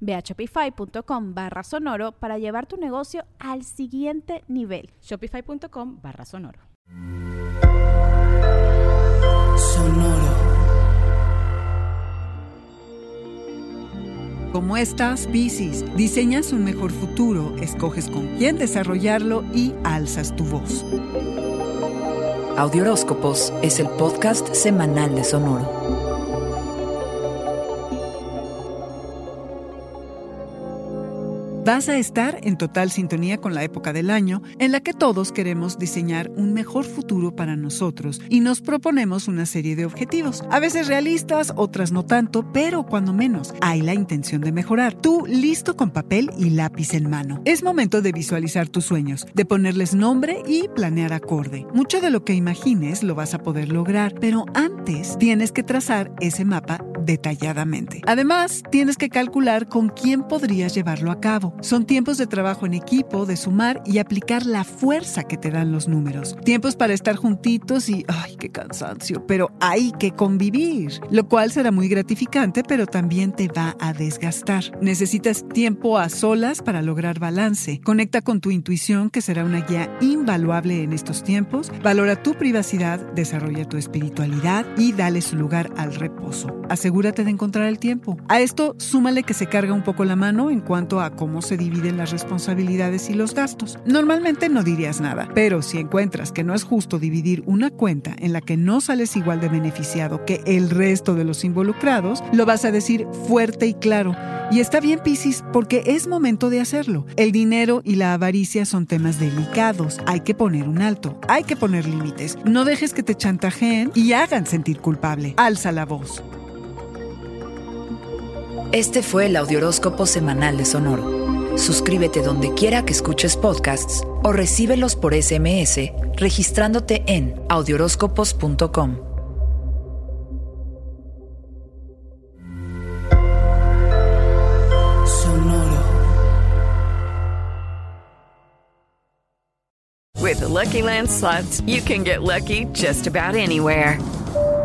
Ve a shopify.com barra sonoro para llevar tu negocio al siguiente nivel. Shopify.com barra sonoro. Sonoro. ¿Cómo estás, Piscis? Diseñas un mejor futuro, escoges con quién desarrollarlo y alzas tu voz. Audioróscopos es el podcast semanal de Sonoro. Vas a estar en total sintonía con la época del año en la que todos queremos diseñar un mejor futuro para nosotros y nos proponemos una serie de objetivos, a veces realistas, otras no tanto, pero cuando menos hay la intención de mejorar. Tú listo con papel y lápiz en mano. Es momento de visualizar tus sueños, de ponerles nombre y planear acorde. Mucho de lo que imagines lo vas a poder lograr, pero antes tienes que trazar ese mapa detalladamente. Además, tienes que calcular con quién podrías llevarlo a cabo. Son tiempos de trabajo en equipo, de sumar y aplicar la fuerza que te dan los números. Tiempos para estar juntitos y, ay, qué cansancio, pero hay que convivir, lo cual será muy gratificante, pero también te va a desgastar. Necesitas tiempo a solas para lograr balance. Conecta con tu intuición, que será una guía invaluable en estos tiempos. Valora tu privacidad, desarrolla tu espiritualidad y dale su lugar al reposo. Asegúrate de encontrar el tiempo. A esto súmale que se carga un poco la mano en cuanto a cómo se dividen las responsabilidades y los gastos. Normalmente no dirías nada, pero si encuentras que no es justo dividir una cuenta en la que no sales igual de beneficiado que el resto de los involucrados, lo vas a decir fuerte y claro. Y está bien, Piscis, porque es momento de hacerlo. El dinero y la avaricia son temas delicados. Hay que poner un alto, hay que poner límites. No dejes que te chantajeen y hagan sentir culpable. Alza la voz. Este fue el Audioróscopo Semanal de Sonoro. Suscríbete donde quiera que escuches podcasts o recíbelos por SMS registrándote en audioróscopos.com. Sonoro. With the Lucky Land slots, you can get lucky just about anywhere.